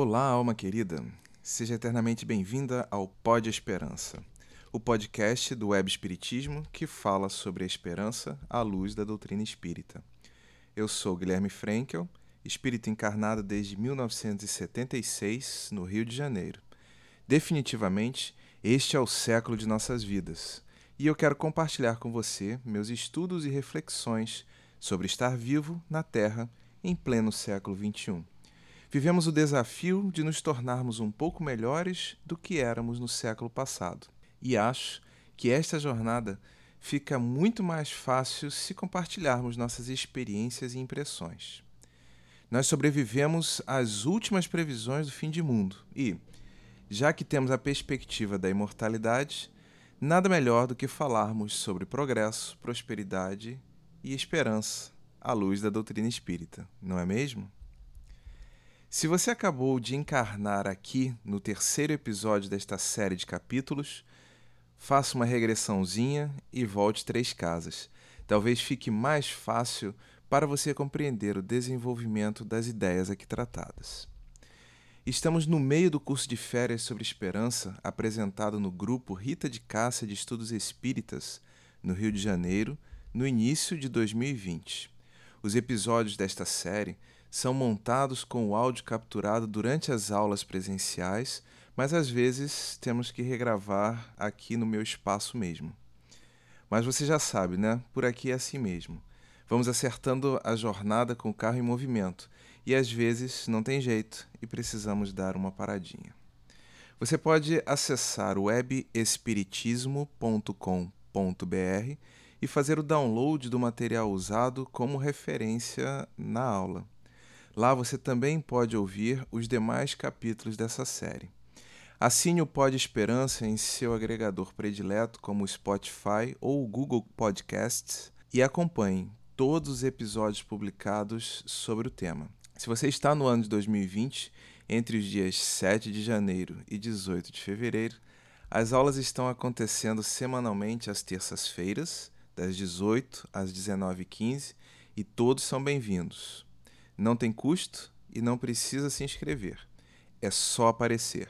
Olá, alma querida. Seja eternamente bem-vinda ao Pod Esperança, o podcast do Web Espiritismo que fala sobre a esperança à luz da doutrina espírita. Eu sou Guilherme Frankel, espírito encarnado desde 1976 no Rio de Janeiro. Definitivamente, este é o século de nossas vidas e eu quero compartilhar com você meus estudos e reflexões sobre estar vivo na Terra em pleno século XXI. Vivemos o desafio de nos tornarmos um pouco melhores do que éramos no século passado. E acho que esta jornada fica muito mais fácil se compartilharmos nossas experiências e impressões. Nós sobrevivemos às últimas previsões do fim de mundo e, já que temos a perspectiva da imortalidade, nada melhor do que falarmos sobre progresso, prosperidade e esperança à luz da doutrina espírita, não é mesmo? Se você acabou de encarnar aqui no terceiro episódio desta série de capítulos, faça uma regressãozinha e volte três casas. Talvez fique mais fácil para você compreender o desenvolvimento das ideias aqui tratadas. Estamos no meio do curso de férias sobre esperança apresentado no grupo Rita de Cássia de Estudos Espíritas, no Rio de Janeiro, no início de 2020. Os episódios desta série são montados com o áudio capturado durante as aulas presenciais, mas às vezes temos que regravar aqui no meu espaço mesmo. Mas você já sabe, né? Por aqui é assim mesmo. Vamos acertando a jornada com o carro em movimento e às vezes não tem jeito e precisamos dar uma paradinha. Você pode acessar webespiritismo.com.br e fazer o download do material usado como referência na aula. Lá você também pode ouvir os demais capítulos dessa série. Assine o Pod Esperança em seu agregador predileto, como o Spotify ou o Google Podcasts, e acompanhe todos os episódios publicados sobre o tema. Se você está no ano de 2020, entre os dias 7 de janeiro e 18 de fevereiro, as aulas estão acontecendo semanalmente às terças-feiras, das 18 às 19h15, e todos são bem-vindos. Não tem custo e não precisa se inscrever. É só aparecer.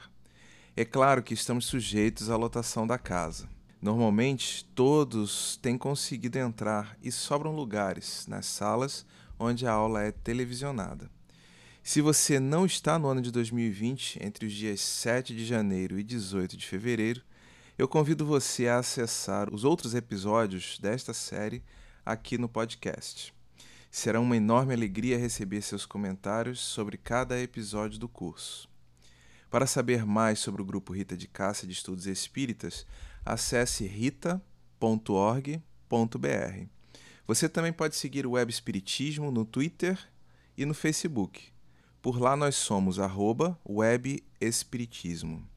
É claro que estamos sujeitos à lotação da casa. Normalmente, todos têm conseguido entrar e sobram lugares nas salas onde a aula é televisionada. Se você não está no ano de 2020, entre os dias 7 de janeiro e 18 de fevereiro, eu convido você a acessar os outros episódios desta série aqui no podcast. Será uma enorme alegria receber seus comentários sobre cada episódio do curso. Para saber mais sobre o grupo Rita de Cássia de Estudos Espíritas, acesse rita.org.br. Você também pode seguir o Web Espiritismo no Twitter e no Facebook. Por lá nós somos arroba webespiritismo.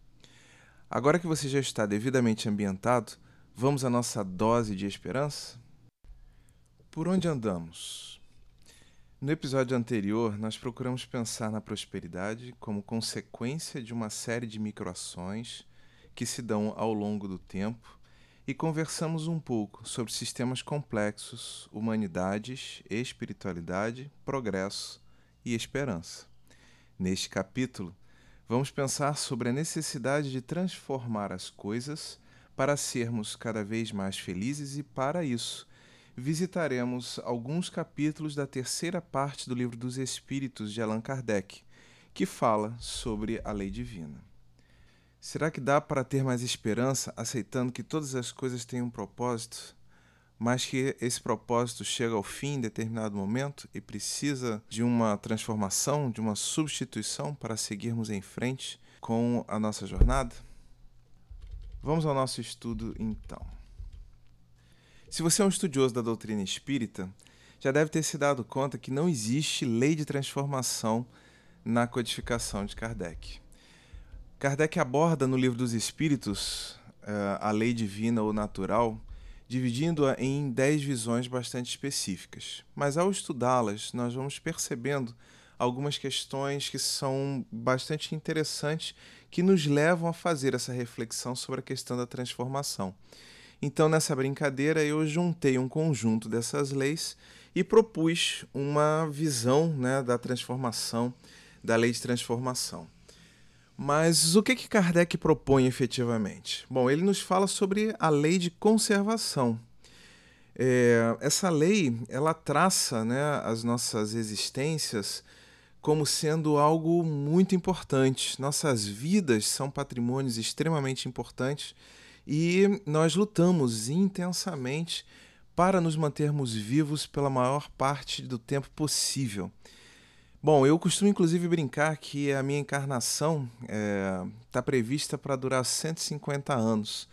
Agora que você já está devidamente ambientado, vamos à nossa dose de esperança? Por onde andamos? No episódio anterior, nós procuramos pensar na prosperidade como consequência de uma série de microações que se dão ao longo do tempo e conversamos um pouco sobre sistemas complexos, humanidades, espiritualidade, progresso e esperança. Neste capítulo, vamos pensar sobre a necessidade de transformar as coisas para sermos cada vez mais felizes e, para isso, visitaremos alguns capítulos da terceira parte do Livro dos Espíritos de Allan Kardec, que fala sobre a lei divina. Será que dá para ter mais esperança aceitando que todas as coisas têm um propósito? mas que esse propósito chega ao fim em determinado momento e precisa de uma transformação, de uma substituição para seguirmos em frente com a nossa jornada? Vamos ao nosso estudo então. Se você é um estudioso da doutrina espírita, já deve ter se dado conta que não existe lei de transformação na codificação de Kardec. Kardec aborda no Livro dos Espíritos eh, a lei divina ou natural dividindo-a em dez visões bastante específicas. Mas ao estudá-las, nós vamos percebendo algumas questões que são bastante interessantes que nos levam a fazer essa reflexão sobre a questão da transformação. Então, nessa brincadeira, eu juntei um conjunto dessas leis e propus uma visão né, da transformação, da lei de transformação. Mas o que, que Kardec propõe efetivamente? Bom, ele nos fala sobre a lei de conservação. É, essa lei ela traça né, as nossas existências como sendo algo muito importante. Nossas vidas são patrimônios extremamente importantes e nós lutamos intensamente para nos mantermos vivos pela maior parte do tempo possível. Bom, eu costumo inclusive brincar que a minha encarnação está é, tá prevista para durar 150 anos.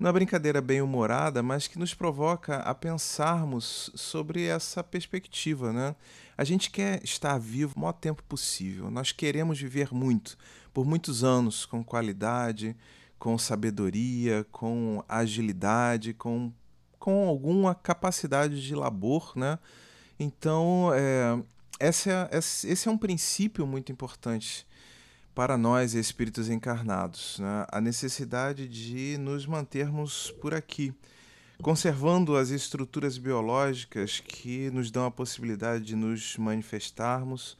Uma brincadeira bem humorada, mas que nos provoca a pensarmos sobre essa perspectiva, né? A gente quer estar vivo o maior tempo possível. Nós queremos viver muito, por muitos anos, com qualidade, com sabedoria, com agilidade, com, com alguma capacidade de labor, né? Então, é, essa, é, esse é um princípio muito importante para nós, espíritos encarnados, né? a necessidade de nos mantermos por aqui, conservando as estruturas biológicas que nos dão a possibilidade de nos manifestarmos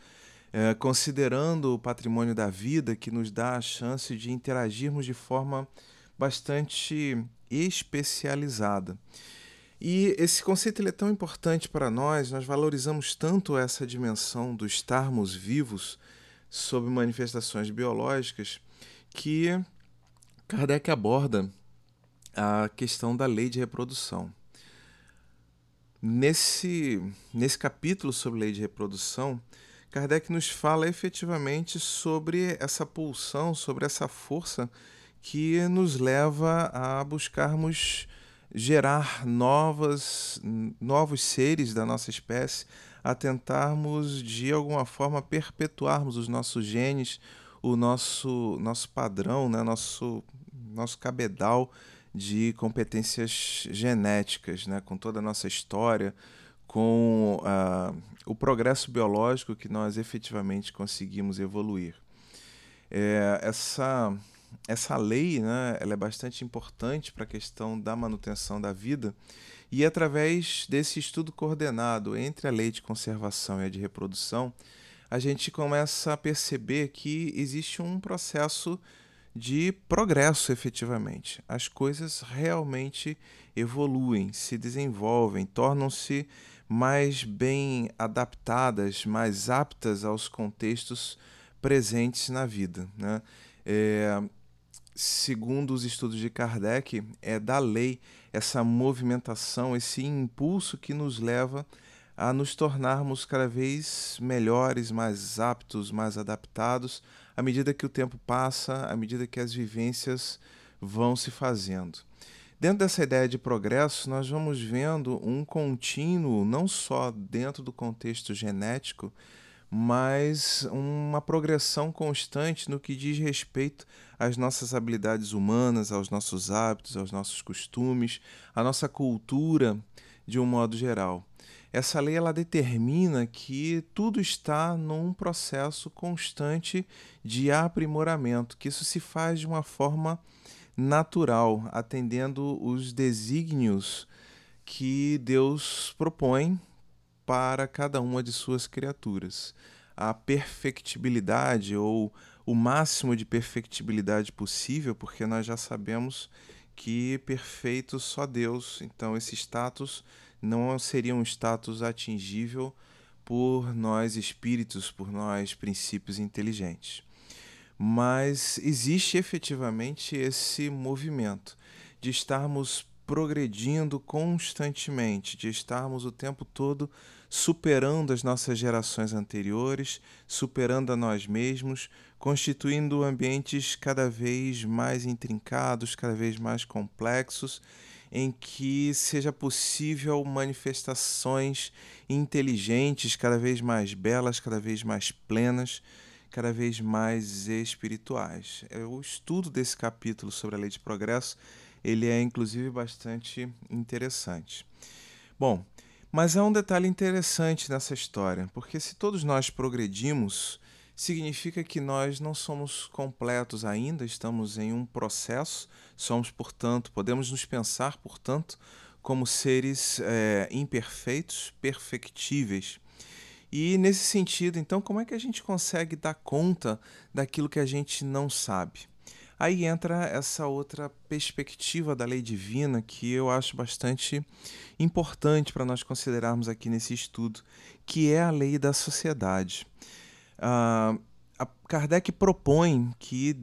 é, considerando o patrimônio da vida que nos dá a chance de interagirmos de forma bastante especializada. E esse conceito é tão importante para nós, nós valorizamos tanto essa dimensão do estarmos vivos sob manifestações biológicas, que Kardec aborda a questão da lei de reprodução. Nesse, nesse capítulo sobre lei de reprodução, Kardec nos fala efetivamente sobre essa pulsão, sobre essa força que nos leva a buscarmos gerar novas, novos seres da nossa espécie, a tentarmos de alguma forma perpetuarmos os nossos genes, o nosso, nosso padrão, né? nosso, nosso cabedal de competências genéticas, né? com toda a nossa história, com uh, o progresso biológico que nós efetivamente conseguimos evoluir. É, essa, essa lei né, ela é bastante importante para a questão da manutenção da vida, e através desse estudo coordenado entre a lei de conservação e a de reprodução, a gente começa a perceber que existe um processo de progresso efetivamente. As coisas realmente evoluem, se desenvolvem, tornam-se mais bem adaptadas, mais aptas aos contextos presentes na vida. Né? É, segundo os estudos de Kardec, é da lei essa movimentação, esse impulso que nos leva a nos tornarmos cada vez melhores, mais aptos, mais adaptados, à medida que o tempo passa, à medida que as vivências vão se fazendo. Dentro dessa ideia de progresso, nós vamos vendo um contínuo, não só dentro do contexto genético, mas uma progressão constante no que diz respeito às nossas habilidades humanas, aos nossos hábitos, aos nossos costumes, à nossa cultura de um modo geral. Essa lei ela determina que tudo está num processo constante de aprimoramento, que isso se faz de uma forma natural, atendendo os desígnios que Deus propõe para cada uma de suas criaturas. A perfectibilidade ou o máximo de perfectibilidade possível, porque nós já sabemos que perfeito só Deus. Então esse status não seria um status atingível por nós espíritos, por nós princípios inteligentes mas existe efetivamente esse movimento de estarmos progredindo constantemente, de estarmos o tempo todo superando as nossas gerações anteriores, superando a nós mesmos, constituindo ambientes cada vez mais intrincados, cada vez mais complexos, em que seja possível manifestações inteligentes, cada vez mais belas, cada vez mais plenas cada vez mais espirituais. O estudo desse capítulo sobre a lei de progresso, ele é inclusive bastante interessante. Bom, mas há um detalhe interessante nessa história, porque se todos nós progredimos, significa que nós não somos completos ainda, estamos em um processo, somos, portanto, podemos nos pensar, portanto, como seres é, imperfeitos, perfectíveis. E nesse sentido, então, como é que a gente consegue dar conta daquilo que a gente não sabe? Aí entra essa outra perspectiva da lei divina que eu acho bastante importante para nós considerarmos aqui nesse estudo, que é a lei da sociedade. Uh, Kardec propõe que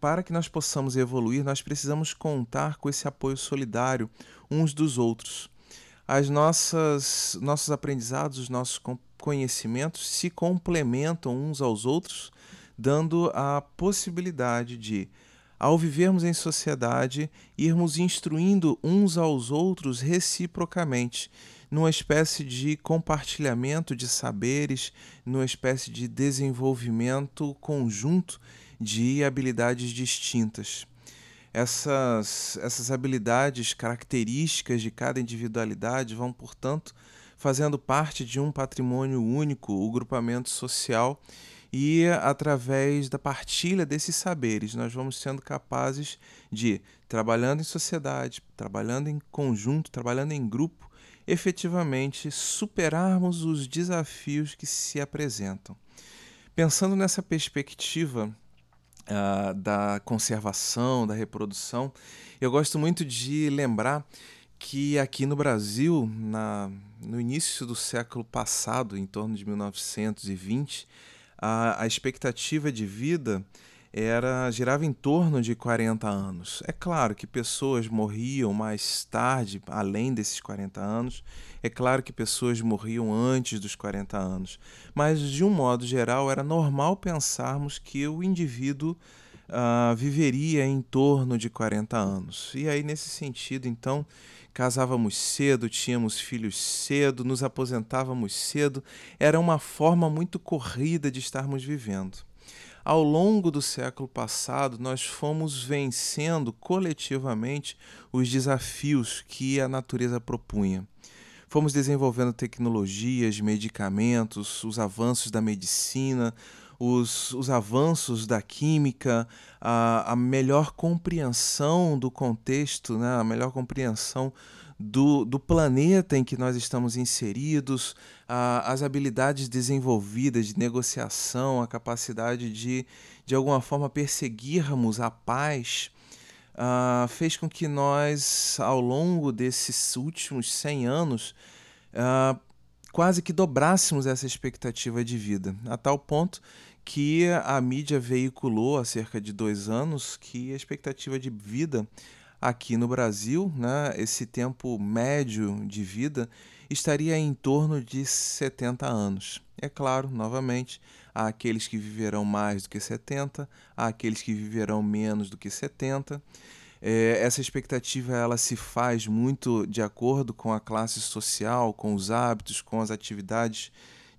para que nós possamos evoluir, nós precisamos contar com esse apoio solidário uns dos outros. As nossas nossos aprendizados, os nossos conhecimentos se complementam uns aos outros dando a possibilidade de, ao vivermos em sociedade, irmos instruindo uns aos outros reciprocamente, numa espécie de compartilhamento de saberes, numa espécie de desenvolvimento conjunto de habilidades distintas. Essas, essas habilidades características de cada individualidade vão, portanto, fazendo parte de um patrimônio único, o grupamento social, e através da partilha desses saberes, nós vamos sendo capazes de, trabalhando em sociedade, trabalhando em conjunto, trabalhando em grupo, efetivamente superarmos os desafios que se apresentam. Pensando nessa perspectiva uh, da conservação, da reprodução, eu gosto muito de lembrar que aqui no Brasil, na, no início do século passado, em torno de 1920, a, a expectativa de vida era girava em torno de 40 anos. É claro que pessoas morriam mais tarde, além desses 40 anos. É claro que pessoas morriam antes dos 40 anos. Mas, de um modo geral, era normal pensarmos que o indivíduo uh, viveria em torno de 40 anos. E aí, nesse sentido, então, casávamos cedo, tínhamos filhos cedo, nos aposentávamos cedo, era uma forma muito corrida de estarmos vivendo. Ao longo do século passado, nós fomos vencendo coletivamente os desafios que a natureza propunha. Fomos desenvolvendo tecnologias, medicamentos, os avanços da medicina, os, os avanços da química, a, a melhor compreensão do contexto, né? a melhor compreensão do, do planeta em que nós estamos inseridos, a, as habilidades desenvolvidas de negociação, a capacidade de, de alguma forma, perseguirmos a paz, fez com que nós, ao longo desses últimos 100 anos, quase que dobrássemos essa expectativa de vida, a tal ponto que a mídia veiculou há cerca de dois anos que a expectativa de vida aqui no Brasil, né, esse tempo médio de vida estaria em torno de 70 anos. É claro, novamente, há aqueles que viverão mais do que 70, há aqueles que viverão menos do que 70. É, essa expectativa ela se faz muito de acordo com a classe social, com os hábitos, com as atividades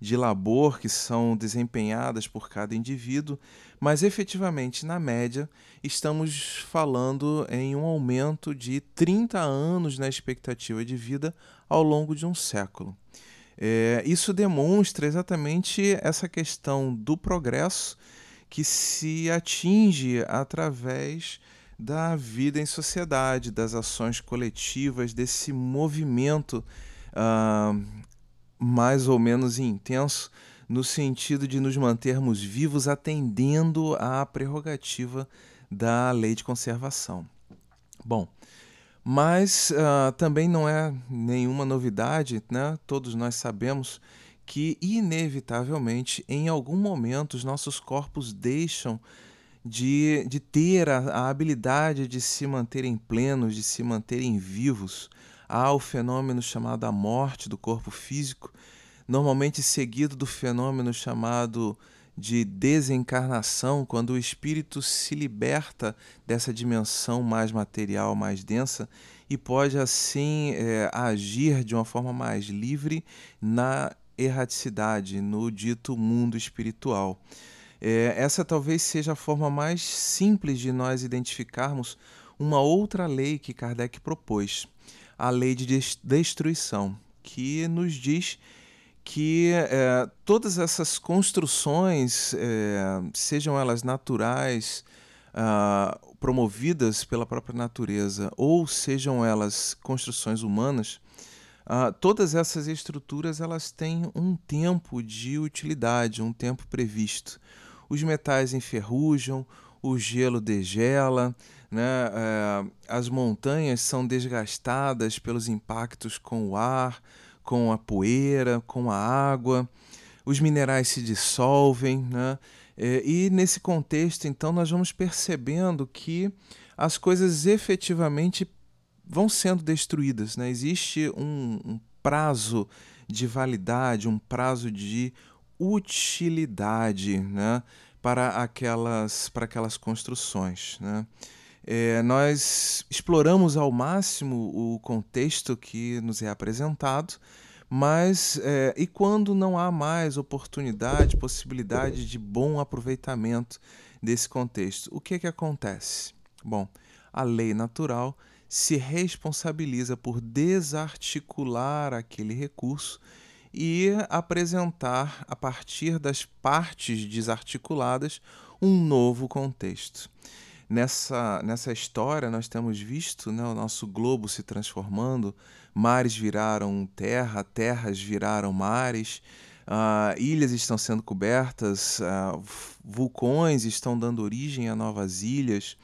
de labor que são desempenhadas por cada indivíduo, mas efetivamente, na média, estamos falando em um aumento de 30 anos na expectativa de vida ao longo de um século. É, isso demonstra exatamente essa questão do progresso que se atinge através da vida em sociedade, das ações coletivas, desse movimento uh, mais ou menos intenso, no sentido de nos mantermos vivos atendendo à prerrogativa da lei de conservação. Bom, mas uh, também não é nenhuma novidade, né? todos nós sabemos que, inevitavelmente, em algum momento, os nossos corpos deixam de, de ter a, a habilidade de se manterem plenos, de se manterem vivos há o fenômeno chamado a morte do corpo físico, normalmente seguido do fenômeno chamado de desencarnação, quando o espírito se liberta dessa dimensão mais material, mais densa, e pode assim é, agir de uma forma mais livre na erraticidade, no dito mundo espiritual. É, essa talvez seja a forma mais simples de nós identificarmos uma outra lei que Kardec propôs a lei de destruição, que nos diz que é, todas essas construções, é, sejam elas naturais, uh, promovidas pela própria natureza, ou sejam elas construções humanas, Uh, todas essas estruturas elas têm um tempo de utilidade, um tempo previsto. Os metais enferrujam, o gelo degela, né? Uh, as montanhas são desgastadas pelos impactos com o ar, com a poeira, com a água, os minerais se dissolvem, né? É, e nesse contexto, então, nós vamos percebendo que as coisas efetivamente vão sendo destruídas. Né? Existe um, um prazo de validade, um prazo de utilidade né? para, aquelas, para aquelas construções. Né? É, nós exploramos ao máximo o contexto que nos é apresentado, mas é, e quando não há mais oportunidade, possibilidade de bom aproveitamento desse contexto, o que, que acontece? Bom, a lei natural se responsabiliza por desarticular aquele recurso e apresentar, a partir das partes desarticuladas, um novo contexto. Nessa, nessa história, nós temos visto né, o nosso globo se transformando, mares viraram terra, terras viraram mares, uh, ilhas estão sendo cobertas, uh, vulcões estão dando origem a novas ilhas.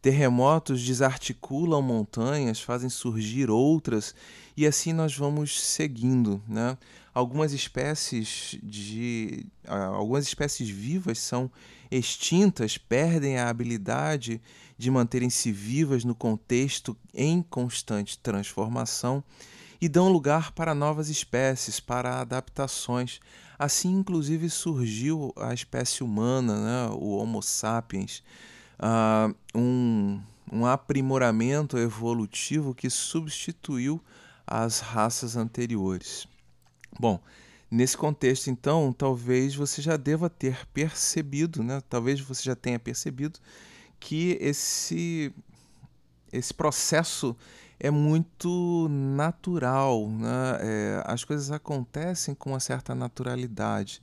Terremotos desarticulam montanhas, fazem surgir outras, e assim nós vamos seguindo. Né? Algumas espécies de. algumas espécies vivas são extintas, perdem a habilidade de manterem-se vivas no contexto em constante transformação e dão lugar para novas espécies, para adaptações. Assim, inclusive, surgiu a espécie humana, né? o Homo sapiens uh, um, um aprimoramento evolutivo que substituiu as raças anteriores. Bom, nesse contexto, então, talvez você já deva ter percebido, né? talvez você já tenha percebido que esse, esse processo é muito natural, né? É, as coisas acontecem com uma certa naturalidade.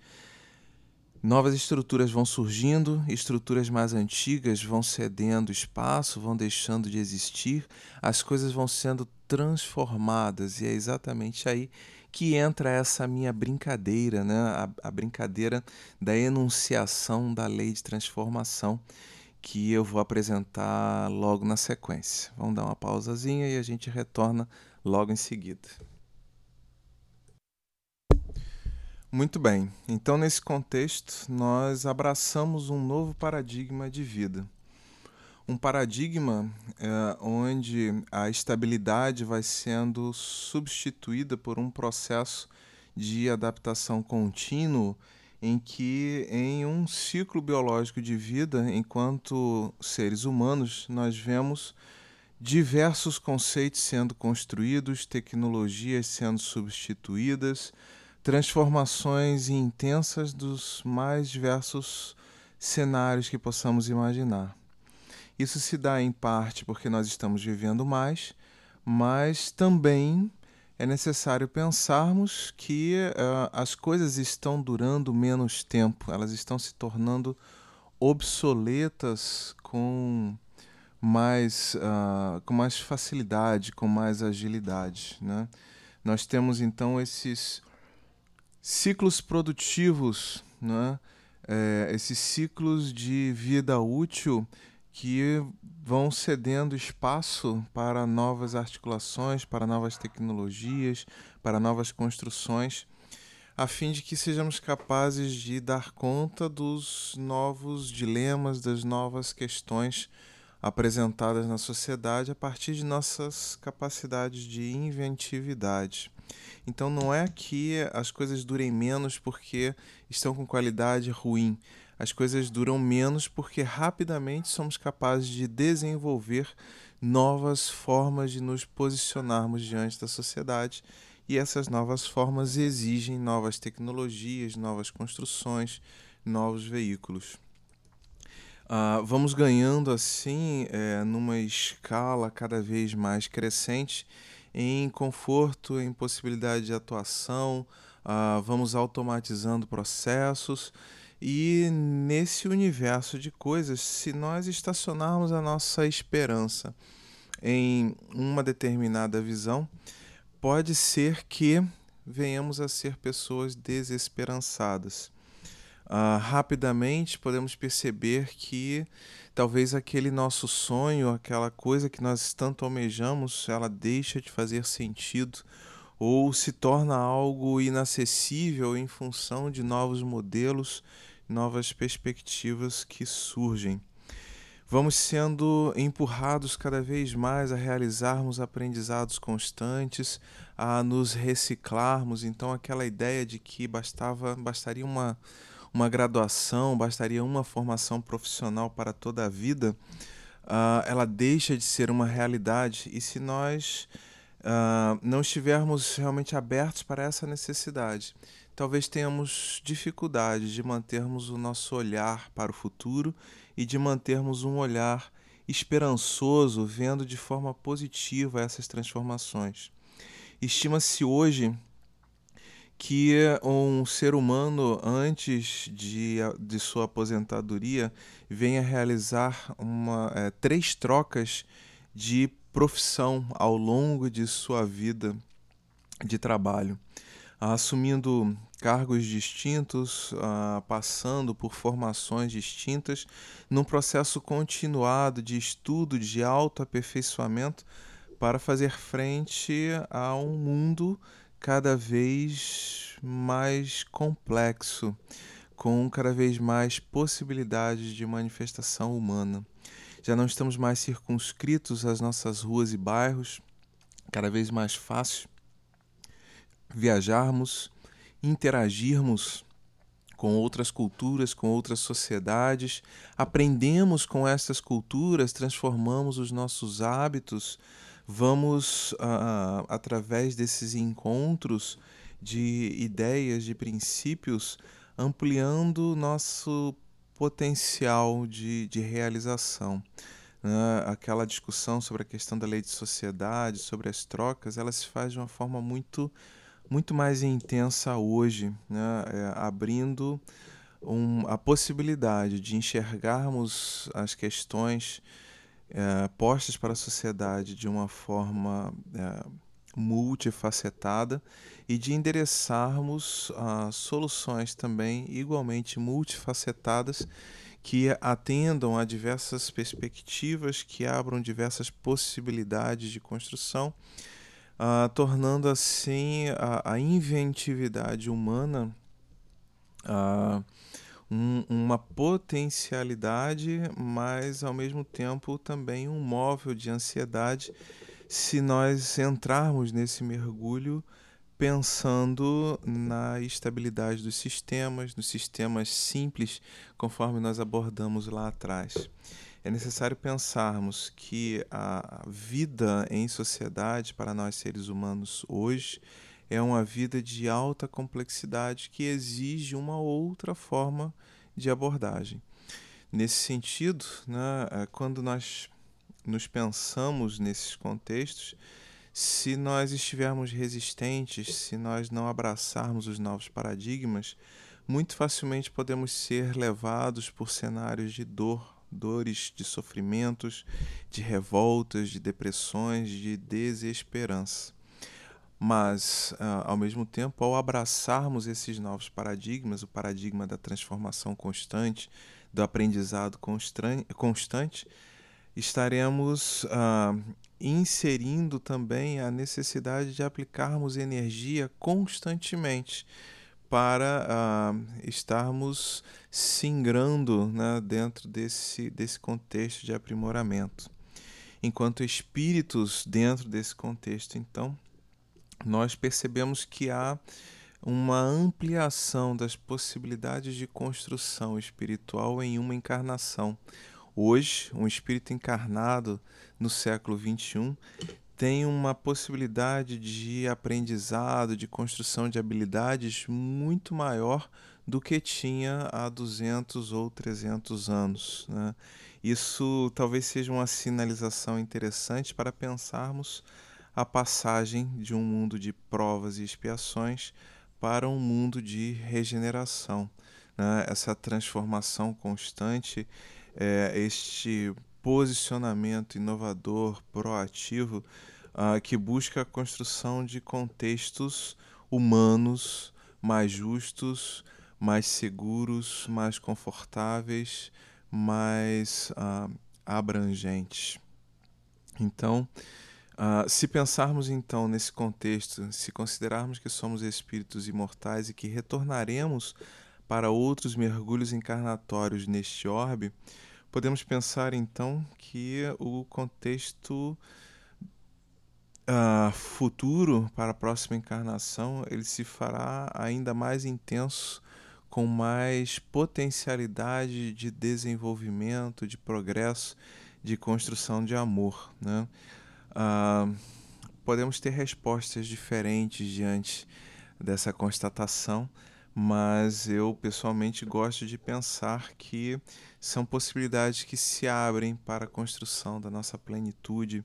Novas estruturas vão surgindo, estruturas mais antigas vão cedendo espaço, vão deixando de existir, as coisas vão sendo transformadas, e é exatamente aí que entra essa minha brincadeira, né? a, a brincadeira da enunciação da lei de transformação, que eu vou apresentar logo na sequência. Vamos dar uma pausazinha e a gente retorna logo em seguida. Muito bem, então nesse contexto nós abraçamos um novo paradigma de vida. Um paradigma é, onde a estabilidade vai sendo substituída por um processo de adaptação contínuo em que em um ciclo biológico de vida, enquanto seres humanos, nós vemos diversos conceitos sendo construídos, tecnologias sendo substituídas, transformações intensas dos mais diversos cenários que possamos imaginar. Isso se dá em parte porque nós estamos vivendo mais, mas também é necessário pensarmos que uh, as coisas estão durando menos tempo, elas estão se tornando obsoletas com mais, uh, com mais facilidade, com mais agilidade. Né? Nós temos então esses ciclos produtivos, né? É, esses ciclos de vida útil que vão cedendo espaço para novas articulações, para novas tecnologias, para novas construções, a fim de que sejamos capazes de dar conta dos novos dilemas, das novas questões apresentadas na sociedade a partir de nossas capacidades de inventividade. Então não é que as coisas durem menos porque estão com qualidade ruim. As coisas duram menos porque rapidamente somos capazes de desenvolver novas formas de nos posicionarmos diante da sociedade e essas novas formas exigem novas tecnologias, novas construções, novos veículos. Uh, vamos ganhando assim, é, numa escala cada vez mais crescente em conforto, em possibilidade de atuação, uh, vamos automatizando processos. E nesse universo de coisas, se nós estacionarmos a nossa esperança em uma determinada visão, pode ser que venhamos a ser pessoas desesperançadas. Uh, rapidamente podemos perceber que talvez aquele nosso sonho, aquela coisa que nós tanto almejamos, ela deixa de fazer sentido ou se torna algo inacessível em função de novos modelos, novas perspectivas que surgem. Vamos sendo empurrados cada vez mais a realizarmos aprendizados constantes, a nos reciclarmos. Então, aquela ideia de que bastava, bastaria uma, uma graduação, bastaria uma formação profissional para toda a vida, uh, ela deixa de ser uma realidade. E se nós uh, não estivermos realmente abertos para essa necessidade, talvez tenhamos dificuldade de mantermos o nosso olhar para o futuro e de mantermos um olhar esperançoso, vendo de forma positiva essas transformações. Estima-se hoje que um ser humano, antes de, de sua aposentadoria, venha realizar uma, é, três trocas de profissão ao longo de sua vida de trabalho, assumindo cargos distintos, uh, passando por formações distintas, num processo continuado de estudo, de autoaperfeiçoamento, para fazer frente a um mundo cada vez mais complexo, com cada vez mais possibilidades de manifestação humana. Já não estamos mais circunscritos às nossas ruas e bairros, cada vez mais fácil viajarmos interagirmos com outras culturas, com outras sociedades, aprendemos com essas culturas, transformamos os nossos hábitos, vamos, uh, através desses encontros de ideias, de princípios, ampliando nosso potencial de, de realização. Uh, aquela discussão sobre a questão da lei de sociedade, sobre as trocas, ela se faz de uma forma muito muito mais intensa hoje, né? É, abrindo um, a possibilidade de enxergarmos as questões é, postas para a sociedade de uma forma é, multifacetada e de endereçarmos uh, soluções também igualmente multifacetadas que atendam a diversas perspectivas, que abram diversas possibilidades de construção uh, tornando assim a, a inventividade humana uh, um, uma potencialidade, mas ao mesmo tempo também um móvel de ansiedade se nós entrarmos nesse mergulho pensando na estabilidade dos sistemas, nos sistemas simples, conforme nós abordamos lá atrás é necessário pensarmos que a vida em sociedade para nós seres humanos hoje é uma vida de alta complexidade que exige uma outra forma de abordagem. Nesse sentido, né, é, quando nós nos pensamos nesses contextos, se nós estivermos resistentes, se nós não abraçarmos os novos paradigmas, muito facilmente podemos ser levados por cenários de dor dores, de sofrimentos, de revoltas, de depressões, de desesperança. Mas, ah, ao mesmo tempo, ao abraçarmos esses novos paradigmas, o paradigma da transformação constante, do aprendizado constante, estaremos uh, inserindo também a necessidade de aplicarmos energia constantemente para uh, estarmos singrando né, dentro desse, desse contexto de aprimoramento. Enquanto espíritos dentro desse contexto, então, nós percebemos que há uma ampliação das possibilidades de construção espiritual em uma encarnação. Hoje, um espírito encarnado no século XXI tem uma possibilidade de aprendizado, de construção de habilidades muito maior do que tinha há 200 ou 300 anos. Né? Isso talvez seja uma sinalização interessante para pensarmos a passagem de um mundo de provas e expiações para um mundo de regeneração. Né? Essa transformação constante, é, este posicionamento inovador, proativo, uh, que busca a construção de contextos humanos mais justos, mais seguros, mais confortáveis, mais uh, abrangentes. Então, uh, se pensarmos então nesse contexto, se considerarmos que somos espíritos imortais e que retornaremos para outros mergulhos encarnatórios neste orbe, podemos pensar então que o contexto uh, futuro para a próxima encarnação ele se fará ainda mais intenso com mais potencialidade de desenvolvimento, de progresso, de construção de amor. Né? Uh, podemos ter respostas diferentes diante dessa constatação, mas eu pessoalmente gosto de pensar que são possibilidades que se abrem para a construção da nossa plenitude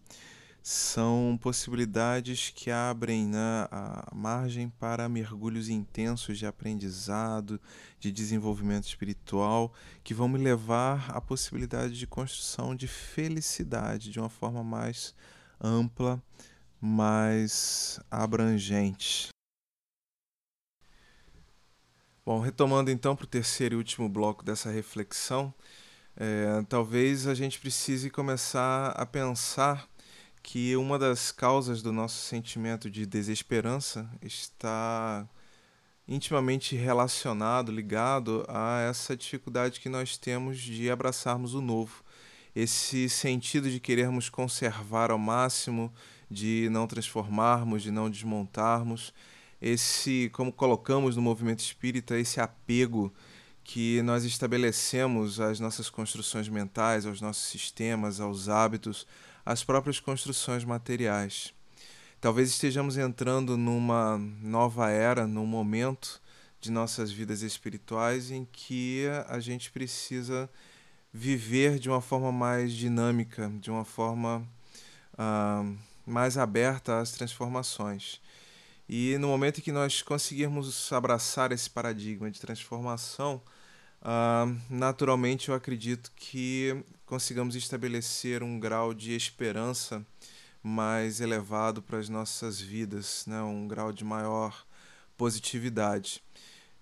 são possibilidades que abrem né, a margem para mergulhos intensos de aprendizado, de desenvolvimento espiritual, que vão me levar à possibilidade de construção de felicidade de uma forma mais ampla, mais abrangente. Bom, retomando então para o terceiro e último bloco dessa reflexão, é, talvez a gente precise começar a pensar que uma das causas do nosso sentimento de desesperança está intimamente relacionado, ligado a essa dificuldade que nós temos de abraçarmos o novo. Esse sentido de querermos conservar ao máximo, de não transformarmos, de não desmontarmos, esse, como colocamos no movimento espírita, esse apego que nós estabelecemos às nossas construções mentais, aos nossos sistemas, aos hábitos, as próprias construções materiais. Talvez estejamos entrando numa nova era, num momento de nossas vidas espirituais em que a gente precisa viver de uma forma mais dinâmica, de uma forma uh, mais aberta às transformações. E no momento em que nós conseguirmos abraçar esse paradigma de transformação, uh, naturalmente eu acredito que consigamos estabelecer um grau de esperança mais elevado para as nossas vidas, né? um grau de maior positividade.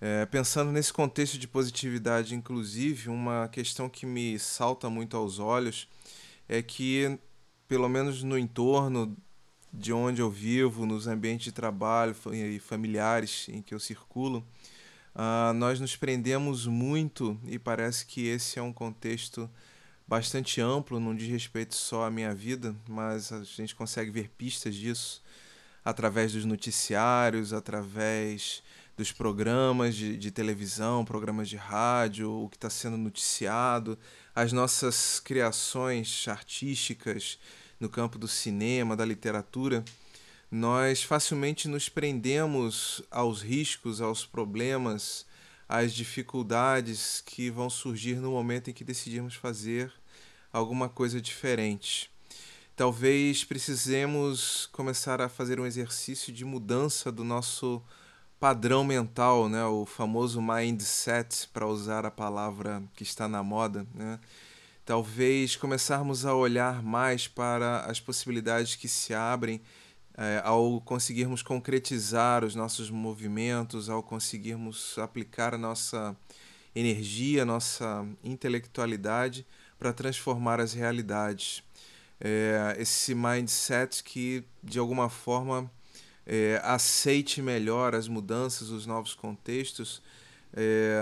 É, pensando nesse contexto de positividade, inclusive, uma questão que me salta muito aos olhos é que, pelo menos no entorno de onde eu vivo, nos ambientes de trabalho e familiares em que eu circulo, uh, nós nos prendemos muito e parece que esse é um contexto bastante amplo, não diz respeito só à minha vida, mas a gente consegue ver pistas disso através dos noticiários, através dos programas de, de televisão, programas de rádio, o que está sendo noticiado, as nossas criações artísticas no campo do cinema, da literatura. Nós facilmente nos prendemos aos riscos, aos problemas, às dificuldades que vão surgir no momento em que decidimos fazer alguma coisa diferente. Talvez precisemos começar a fazer um exercício de mudança do nosso padrão mental, né? o famoso mindset, para usar a palavra que está na moda. Né? Talvez começarmos a olhar mais para as possibilidades que se abrem é, ao conseguirmos concretizar os nossos movimentos, ao conseguirmos aplicar a nossa energia, a nossa intelectualidade para transformar as realidades. É, esse mindset que, de alguma forma, é, aceite melhor as mudanças, os novos contextos, é,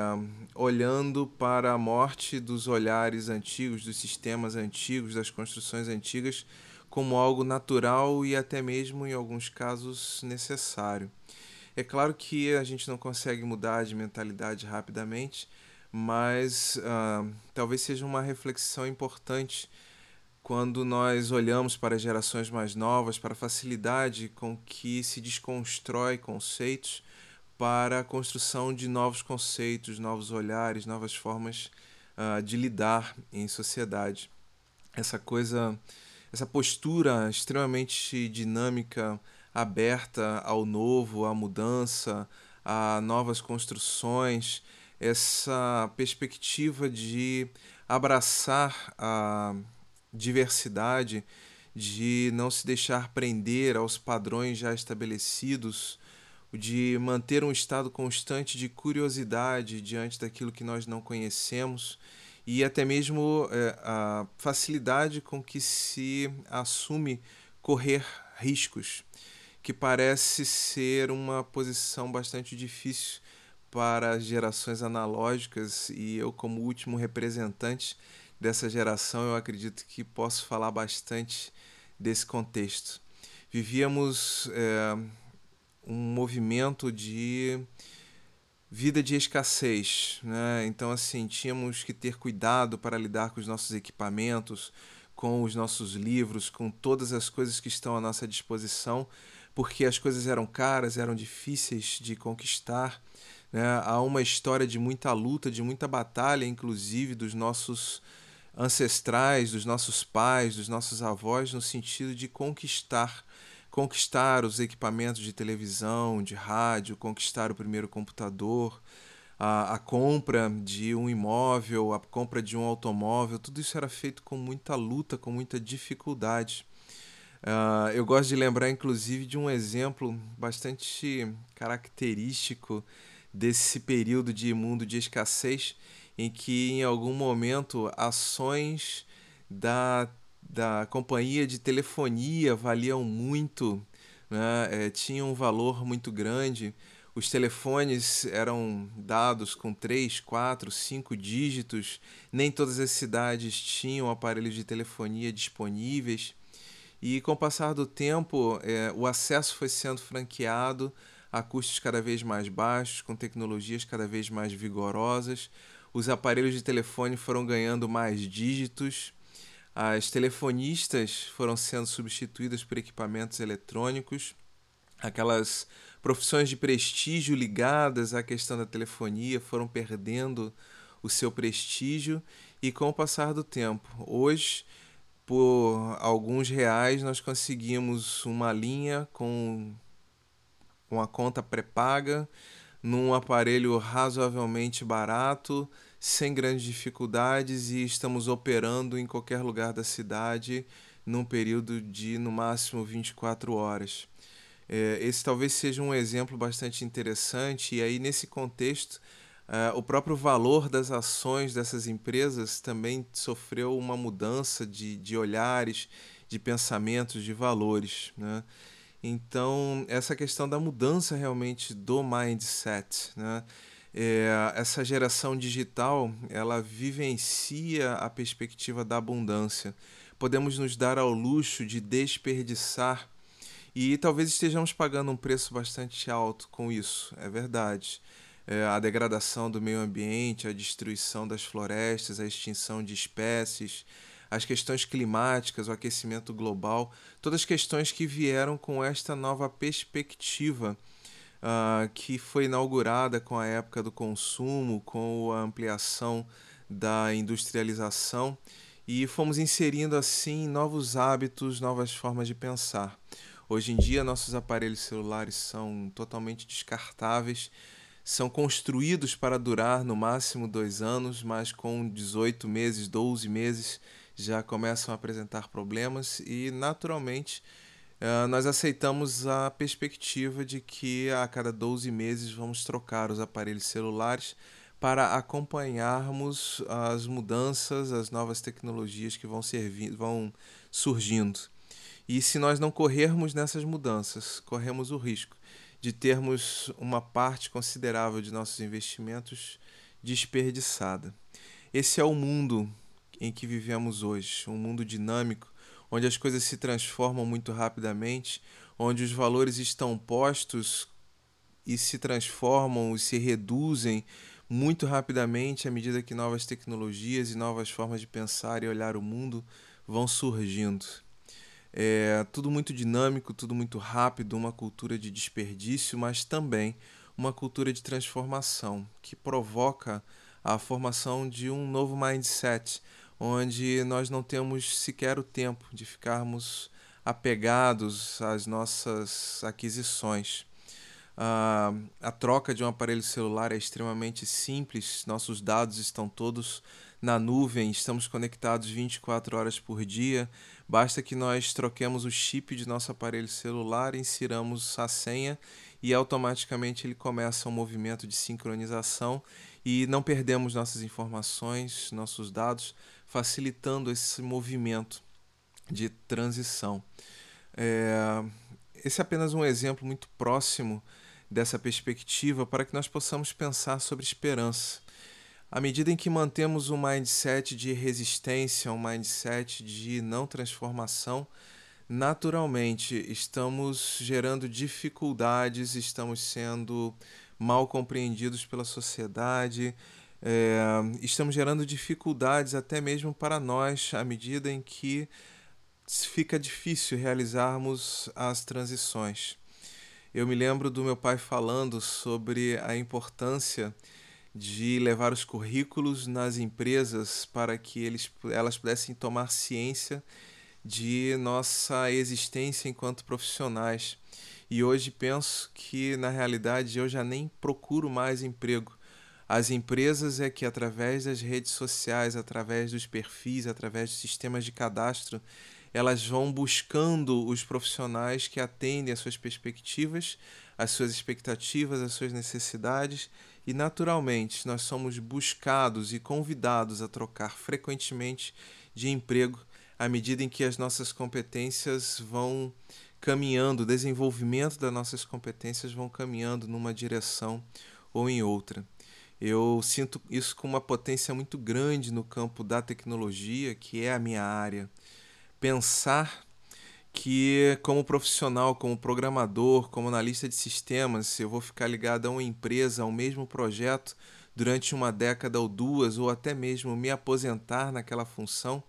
olhando para a morte dos olhares antigos, dos sistemas antigos, das construções antigas, como algo natural e até mesmo, em alguns casos, necessário. É claro que a gente não consegue mudar de mentalidade rapidamente, mas uh, talvez seja uma reflexão importante quando nós olhamos para gerações mais novas, para a facilidade com que se desconstrói conceitos para a construção de novos conceitos, novos olhares, novas formas uh, de lidar em sociedade. Essa coisa, essa postura extremamente dinâmica, aberta ao novo, à mudança, a novas construções, essa perspectiva de abraçar a diversidade, de não se deixar prender aos padrões já estabelecidos, de manter um estado constante de curiosidade diante daquilo que nós não conhecemos e até mesmo é, a facilidade com que se assume correr riscos, que parece ser uma posição bastante difícil para gerações analógicas e eu como último representante dessa geração eu acredito que posso falar bastante desse contexto. Vivíamos é, um movimento de vida de escassez, né? Então assim tínhamos que ter cuidado para lidar com os nossos equipamentos, com os nossos livros, com todas as coisas que estão à nossa disposição, porque as coisas eram caras, eram difíceis de conquistar. Né? Há uma história de muita luta, de muita batalha, inclusive dos nossos ancestrais, dos nossos pais, dos nossos avós, no sentido de conquistar conquistar os equipamentos de televisão, de rádio, conquistar o primeiro computador, a, a, compra de um imóvel, a compra de um automóvel, tudo isso era feito com muita luta, com muita dificuldade. Uh, eu gosto de lembrar, inclusive, de um exemplo bastante característico desse período de mundo de escassez, em que em algum momento ações da da companhia de telefonia valiam muito, né? é, tinham um valor muito grande. Os telefones eram dados com três, quatro, cinco dígitos. Nem todas as cidades tinham aparelhos de telefonia disponíveis. E com o passar do tempo, é, o acesso foi sendo franqueado a custos cada vez mais baixos, com tecnologias cada vez mais vigorosas. Os aparelhos de telefone foram ganhando mais dígitos as telefonistas foram sendo substituídas por equipamentos eletrônicos. Aquelas profissões de prestígio ligadas à questão da telefonia foram perdendo o seu prestígio e com o passar do tempo, hoje por alguns reais nós conseguimos uma linha com uma conta pré-paga num aparelho razoavelmente barato sem grandes dificuldades e estamos operando em qualquer lugar da cidade num período de no máximo 24 horas. É, esse talvez seja um exemplo bastante interessante, e aí, nesse contexto, uh, o próprio valor das ações dessas empresas também sofreu uma mudança de, de olhares, de pensamentos, de valores. Né? Então, essa questão da mudança realmente do mindset. Né? é, essa geração digital ela vivencia a perspectiva da abundância. Podemos nos dar ao luxo de desperdiçar e talvez estejamos pagando um preço bastante alto com isso, é verdade. É, a degradação do meio ambiente, a destruição das florestas, a extinção de espécies, as questões climáticas, o aquecimento global, todas questões que vieram com esta nova perspectiva uh, que foi inaugurada com a época do consumo, com a ampliação da industrialização e fomos inserindo assim novos hábitos, novas formas de pensar. Hoje em dia, nossos aparelhos celulares são totalmente descartáveis, são construídos para durar no máximo dois anos, mas com 18 meses, 12 meses já começam a apresentar problemas e, naturalmente, Uh, nós aceitamos a perspectiva de que a cada 12 meses vamos trocar os aparelhos celulares para acompanharmos as mudanças, as novas tecnologias que vão, servir, vão surgindo. E se nós não corrermos nessas mudanças, corremos o risco de termos uma parte considerável de nossos investimentos desperdiçada. Esse é o mundo em que vivemos hoje, um mundo dinâmico onde as coisas se transformam muito rapidamente, onde os valores estão postos e se transformam e se reduzem muito rapidamente à medida que novas tecnologias e novas formas de pensar e olhar o mundo vão surgindo. É tudo muito dinâmico, tudo muito rápido, uma cultura de desperdício, mas também uma cultura de transformação que provoca a formação de um novo mindset, onde nós não temos sequer o tempo de ficarmos apegados às nossas aquisições. Uh, a troca de um aparelho celular é extremamente simples, nossos dados estão todos na nuvem, estamos conectados 24 horas por dia. Basta que nós troquemos o chip de nosso aparelho celular, insiramos a senha e automaticamente ele começa um movimento de sincronização e não perdemos nossas informações, nossos dados, facilitando esse movimento de transição. É, esse é apenas um exemplo muito próximo dessa perspectiva para que nós possamos pensar sobre esperança. À medida em que mantemos um mindset de resistência, um mindset de não transformação, naturalmente estamos gerando dificuldades, estamos sendo mal compreendidos pela sociedade, é, estamos gerando dificuldades até mesmo para nós, à medida em que fica difícil realizarmos as transições. Eu me lembro do meu pai falando sobre a importância de levar os currículos nas empresas para que eles, elas pudessem tomar ciência de nossa existência enquanto profissionais. E hoje penso que, na realidade, eu já nem procuro mais emprego. As empresas é que, através das redes sociais, através dos perfis, através dos sistemas de cadastro, elas vão buscando os profissionais que atendem às suas perspectivas, às suas expectativas, às suas necessidades e, naturalmente, nós somos buscados e convidados a trocar frequentemente de emprego à medida em que as nossas competências vão caminhando, o desenvolvimento das nossas competências vão caminhando numa direção ou em outra. Eu sinto isso com uma potência muito grande no campo da tecnologia, que é a minha área pensar que como profissional, como programador, como analista de sistemas, eu vou ficar ligado a uma empresa, ao mesmo projeto durante uma década ou duas, ou até mesmo me aposentar naquela função,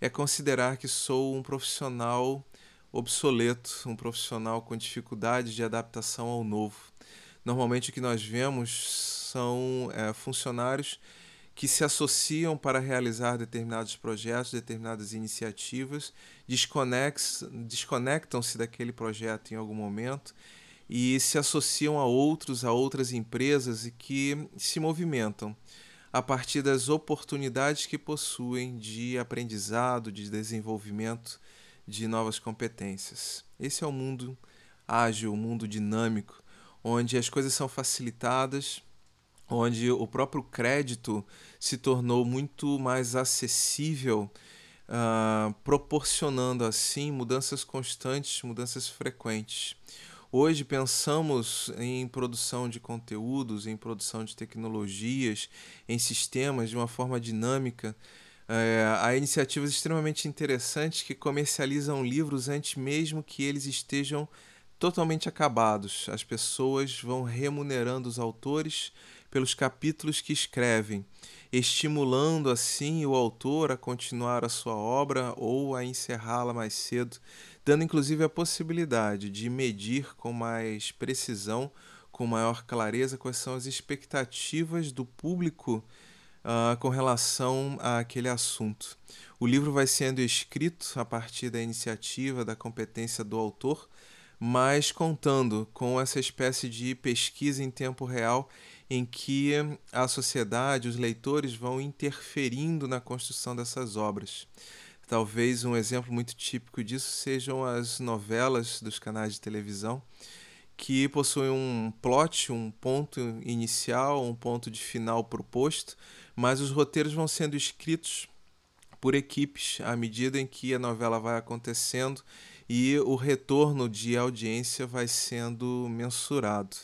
é considerar que sou um profissional obsoleto, um profissional com dificuldade de adaptação ao novo. Normalmente o que nós vemos são é, funcionários que se associam para realizar determinados projetos, determinadas iniciativas, desconectam-se daquele projeto em algum momento e se associam a outros, a outras empresas e que se movimentam a partir das oportunidades que possuem de aprendizado, de desenvolvimento de novas competências. Esse é o mundo ágil, o mundo dinâmico, onde as coisas são facilitadas onde o próprio crédito se tornou muito mais acessível, uh, proporcionando assim mudanças constantes, mudanças frequentes. Hoje pensamos em produção de conteúdos, em produção de tecnologias, em sistemas de uma forma dinâmica. É, há iniciativas extremamente interessantes que comercializam livros antes mesmo que eles estejam totalmente acabados. As pessoas vão remunerando os autores pelos capítulos que escrevem, estimulando assim o autor a continuar a sua obra ou a encerrá-la mais cedo, dando inclusive a possibilidade de medir com mais precisão, com maior clareza, quais são as expectativas do público uh, com relação àquele assunto. O livro vai sendo escrito a partir da iniciativa, da competência do autor, mas contando com essa espécie de pesquisa em tempo real em que a sociedade, os leitores vão interferindo na construção dessas obras. Talvez um exemplo muito típico disso sejam as novelas dos canais de televisão, que possuem um plot, um ponto inicial, um ponto de final proposto, mas os roteiros vão sendo escritos por equipes à medida em que a novela vai acontecendo e o retorno de audiência vai sendo mensurado.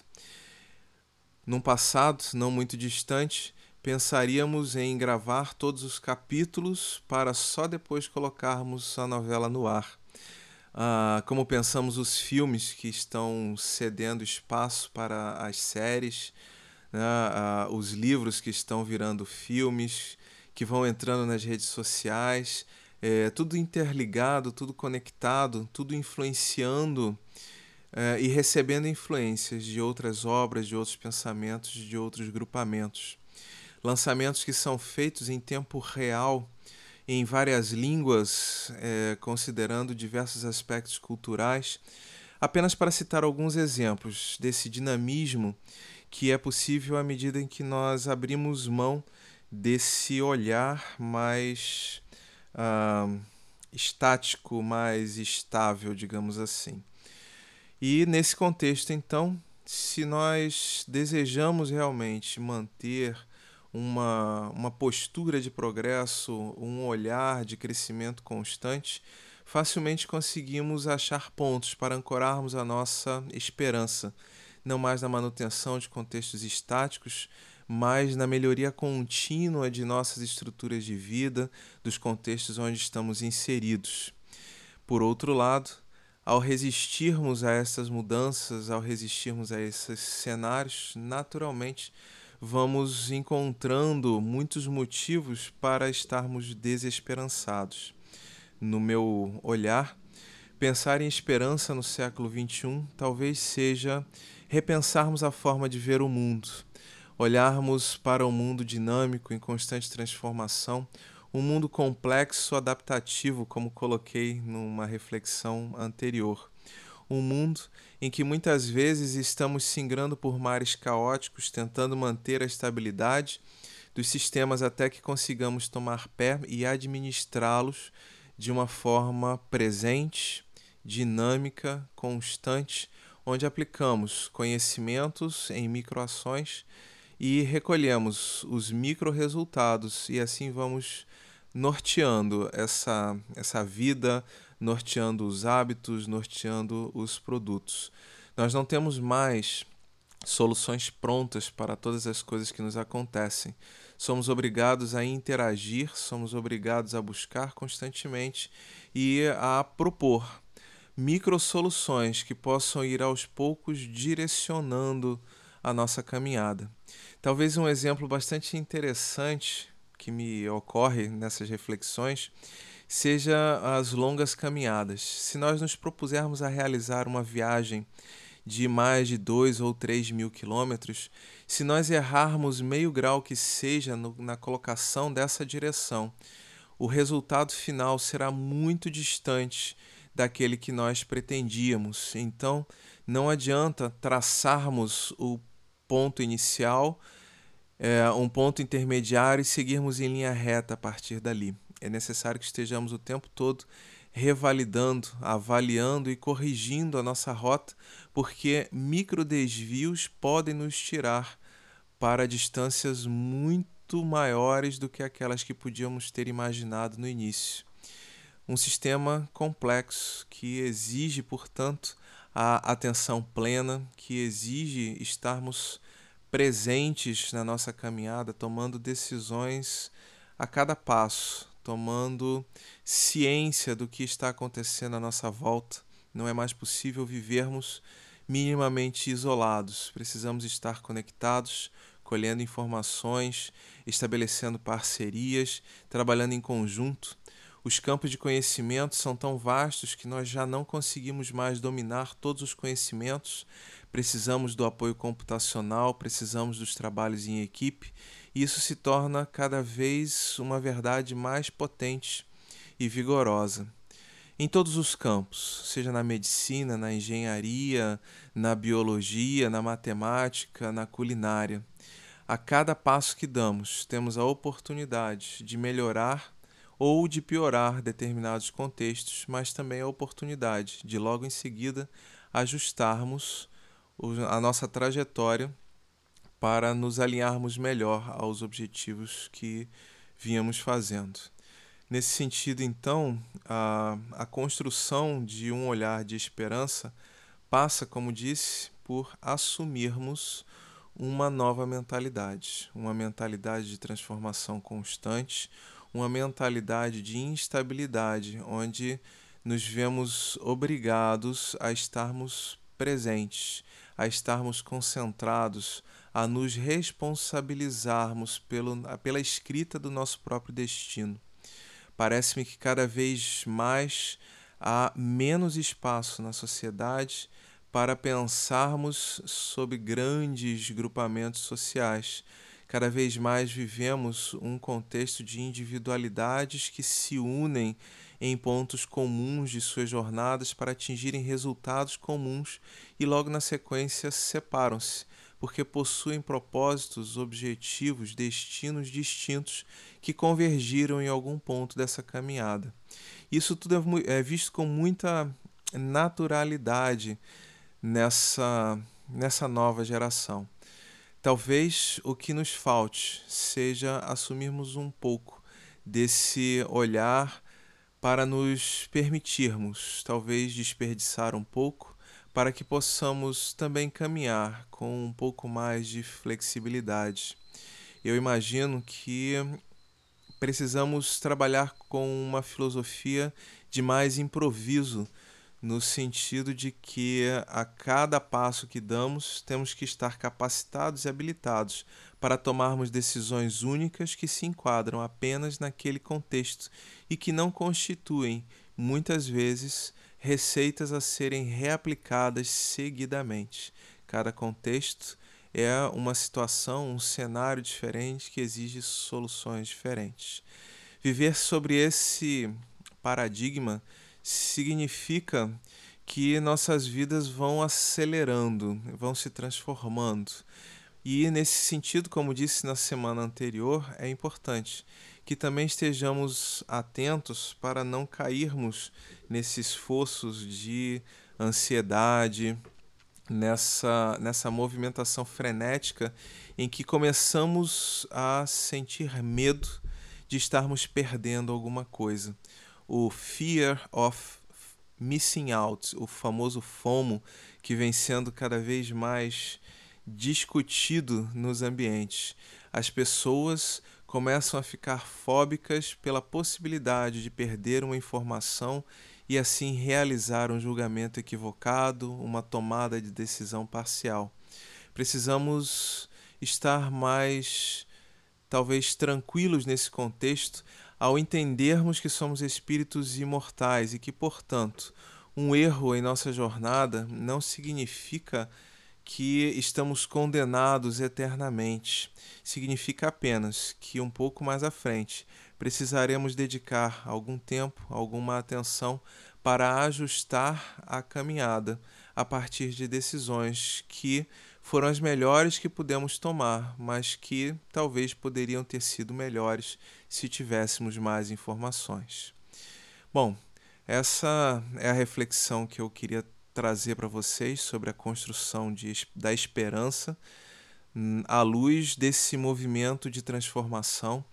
Num passado não muito distante, pensaríamos em gravar todos os capítulos para só depois colocarmos a novela no ar. Ah, como pensamos os filmes que estão cedendo espaço para as séries, né? ah, os livros que estão virando filmes, que vão entrando nas redes sociais, é, tudo interligado, tudo conectado, tudo influenciando uh, e recebendo influências de outras obras, de outros pensamentos, de outros grupamentos. Lançamentos que são feitos em tempo real, em várias línguas, eh, considerando diversos aspectos culturais, apenas para citar alguns exemplos desse dinamismo que é possível à medida em que nós abrimos mão desse olhar mais uh, estático, mais estável, digamos assim. E nesse contexto, então, se nós desejamos realmente manter uma, uma postura de progresso, um olhar de crescimento constante, facilmente conseguimos achar pontos para ancorarmos a nossa esperança, não mais na manutenção de contextos estáticos, mas na melhoria contínua de nossas estruturas de vida, dos contextos onde estamos inseridos. Por outro lado, ao resistirmos a essas mudanças, ao resistirmos a esses cenários, naturalmente vamos encontrando muitos motivos para estarmos desesperançados. No meu olhar, pensar em esperança no século XXI talvez seja repensarmos a forma de ver o mundo olharmos para um mundo dinâmico, em constante transformação, um mundo complexo, adaptativo, como coloquei numa reflexão anterior. Um mundo em que muitas vezes estamos singrando por mares caóticos, tentando manter a estabilidade dos sistemas até que consigamos tomar pé e administrá-los de uma forma presente, dinâmica, constante, onde aplicamos conhecimentos em microações e recolhemos os micro resultados e assim vamos norteando essa, essa vida, norteando os hábitos, norteando os produtos. Nós não temos mais soluções prontas para todas as coisas que nos acontecem. Somos obrigados a interagir, somos obrigados a buscar constantemente e a propor micro soluções que possam ir aos poucos direcionando a nossa caminhada. Talvez um exemplo bastante interessante que me ocorre nessas reflexões seja as longas caminhadas. Se nós nos propusermos a realizar uma viagem de mais de dois ou três mil quilômetros, se nós errarmos meio grau que seja no, na colocação dessa direção, o resultado final será muito distante daquele que nós pretendíamos. Então, não adianta traçarmos o ponto inicial, é, um ponto intermediário e seguirmos em linha reta a partir dali. É necessário que estejamos o tempo todo revalidando, avaliando e corrigindo a nossa rota, porque micro desvios podem nos tirar para distâncias muito maiores do que aquelas que podíamos ter imaginado no início. Um sistema complexo que exige, portanto, a atenção plena, que exige estarmos presentes na nossa caminhada, tomando decisões a cada passo, tomando ciência do que está acontecendo à nossa volta. Não é mais possível vivermos minimamente isolados. Precisamos estar conectados, colhendo informações, estabelecendo parcerias, trabalhando em conjunto os campos de conhecimento são tão vastos que nós já não conseguimos mais dominar todos os conhecimentos. Precisamos do apoio computacional, precisamos dos trabalhos em equipe, e isso se torna cada vez uma verdade mais potente e vigorosa. Em todos os campos, seja na medicina, na engenharia, na biologia, na matemática, na culinária. A cada passo que damos, temos a oportunidade de melhorar ou de piorar determinados contextos, mas também a oportunidade de logo em seguida ajustarmos a nossa trajetória para nos alinharmos melhor aos objetivos que vínhamos fazendo. Nesse sentido, então, a, a construção de um olhar de esperança passa, como disse, por assumirmos uma nova mentalidade, uma mentalidade de transformação constante, uma mentalidade de instabilidade, onde nos vemos obrigados a estarmos presentes, a estarmos concentrados, a nos responsabilizarmos pelo, pela escrita do nosso próprio destino. Parece-me que cada vez mais há menos espaço na sociedade para pensarmos sobre grandes grupamentos sociais Cada vez mais vivemos um contexto de individualidades que se unem em pontos comuns de suas jornadas para atingirem resultados comuns e logo na sequência separam-se porque possuem propósitos, objetivos, destinos distintos que convergiram em algum ponto dessa caminhada. Isso tudo é, é visto com muita naturalidade nessa, nessa nova geração. Talvez o que nos falte seja assumirmos um pouco desse olhar para nos permitirmos, talvez, desperdiçar um pouco, para que possamos também caminhar com um pouco mais de flexibilidade. Eu imagino que precisamos trabalhar com uma filosofia de mais improviso no sentido de que a cada passo que damos temos que estar capacitados e habilitados para tomarmos decisões únicas que se enquadram apenas naquele contexto e que não constituem, muitas vezes, receitas a serem reaplicadas seguidamente. Cada contexto é uma situação, um cenário diferente que exige soluções diferentes. Viver sobre esse paradigma significa que nossas vidas vão acelerando, vão se transformando. E nesse sentido, como disse na semana anterior, é importante que também estejamos atentos para não cairmos nesses fossos de ansiedade, nessa, nessa movimentação frenética em que começamos a sentir medo de estarmos perdendo alguma coisa o fear of missing out, o famoso FOMO, que vem sendo cada vez mais discutido nos ambientes. As pessoas começam a ficar fóbicas pela possibilidade de perder uma informação e assim realizar um julgamento equivocado, uma tomada de decisão parcial. Precisamos estar mais, talvez, tranquilos nesse contexto ao entendermos que somos espíritos imortais e que, portanto, um erro em nossa jornada não significa que estamos condenados eternamente. Significa apenas que um pouco mais à frente precisaremos dedicar algum tempo, alguma atenção para ajustar a caminhada a partir de decisões que foram as melhores que pudemos tomar, mas que talvez poderiam ter sido melhores se tivéssemos mais informações. Bom, essa é a reflexão que eu queria trazer para vocês sobre a construção de, da esperança hum, à luz desse movimento de transformação,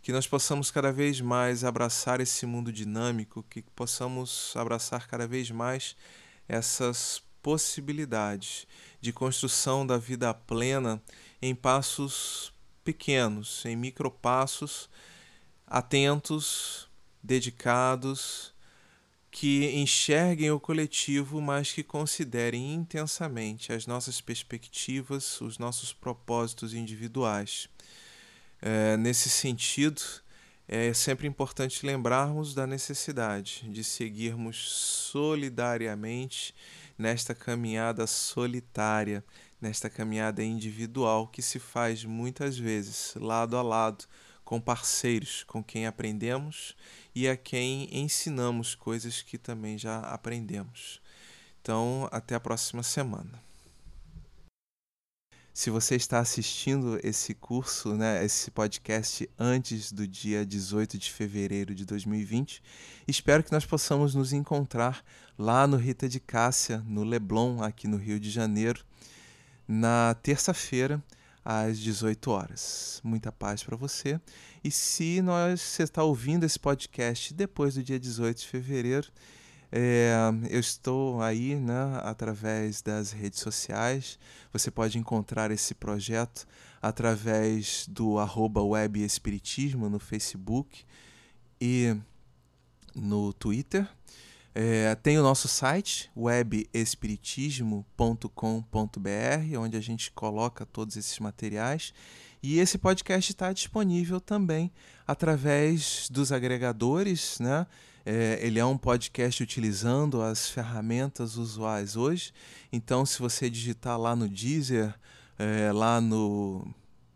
que nós possamos cada vez mais abraçar esse mundo dinâmico, que possamos abraçar cada vez mais essas possibilidades de construção da vida plena em passos pequenos, em micropassos atentos, dedicados, que enxerguem o coletivo, mas que considerem intensamente as nossas perspectivas, os nossos propósitos individuais. É, nesse sentido, é sempre importante lembrarmos da necessidade de seguirmos solidariamente nesta caminhada solitária, nesta caminhada individual que se faz muitas vezes lado a lado com parceiros com quem aprendemos e a quem ensinamos coisas que também já aprendemos. Então, até a próxima semana. Se você está assistindo esse curso, né, esse podcast antes do dia 18 de fevereiro de 2020, espero que nós possamos nos encontrar lá no Rita de Cássia, no Leblon, aqui no Rio de Janeiro, na terça-feira, às 18 horas. Muita paz para você. E se nós, você está ouvindo esse podcast depois do dia 18 de fevereiro, é, eu estou aí né, através das redes sociais. Você pode encontrar esse projeto através do arroba web espiritismo no Facebook e no Twitter. É, tem o nosso site, webespiritismo.com.br, onde a gente coloca todos esses materiais. E esse podcast está disponível também através dos agregadores, né? É, ele é um podcast utilizando as ferramentas usuais hoje. Então, se você digitar lá no Deezer, é, lá no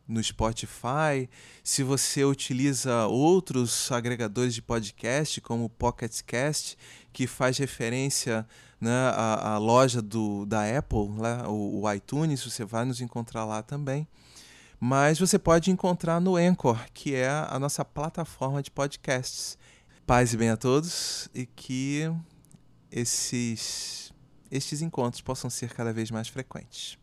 no Spotify, se você utiliza outros agregadores de podcast, como o Pocket Cast, que faz referência né, à, à loja do, da Apple, lá, o, o iTunes, você vai nos encontrar lá também. Mas você pode encontrar no Anchor, que é a nossa plataforma de podcasts. Paz e bem a todos e que esses, estes encontros possam ser cada vez mais frequentes.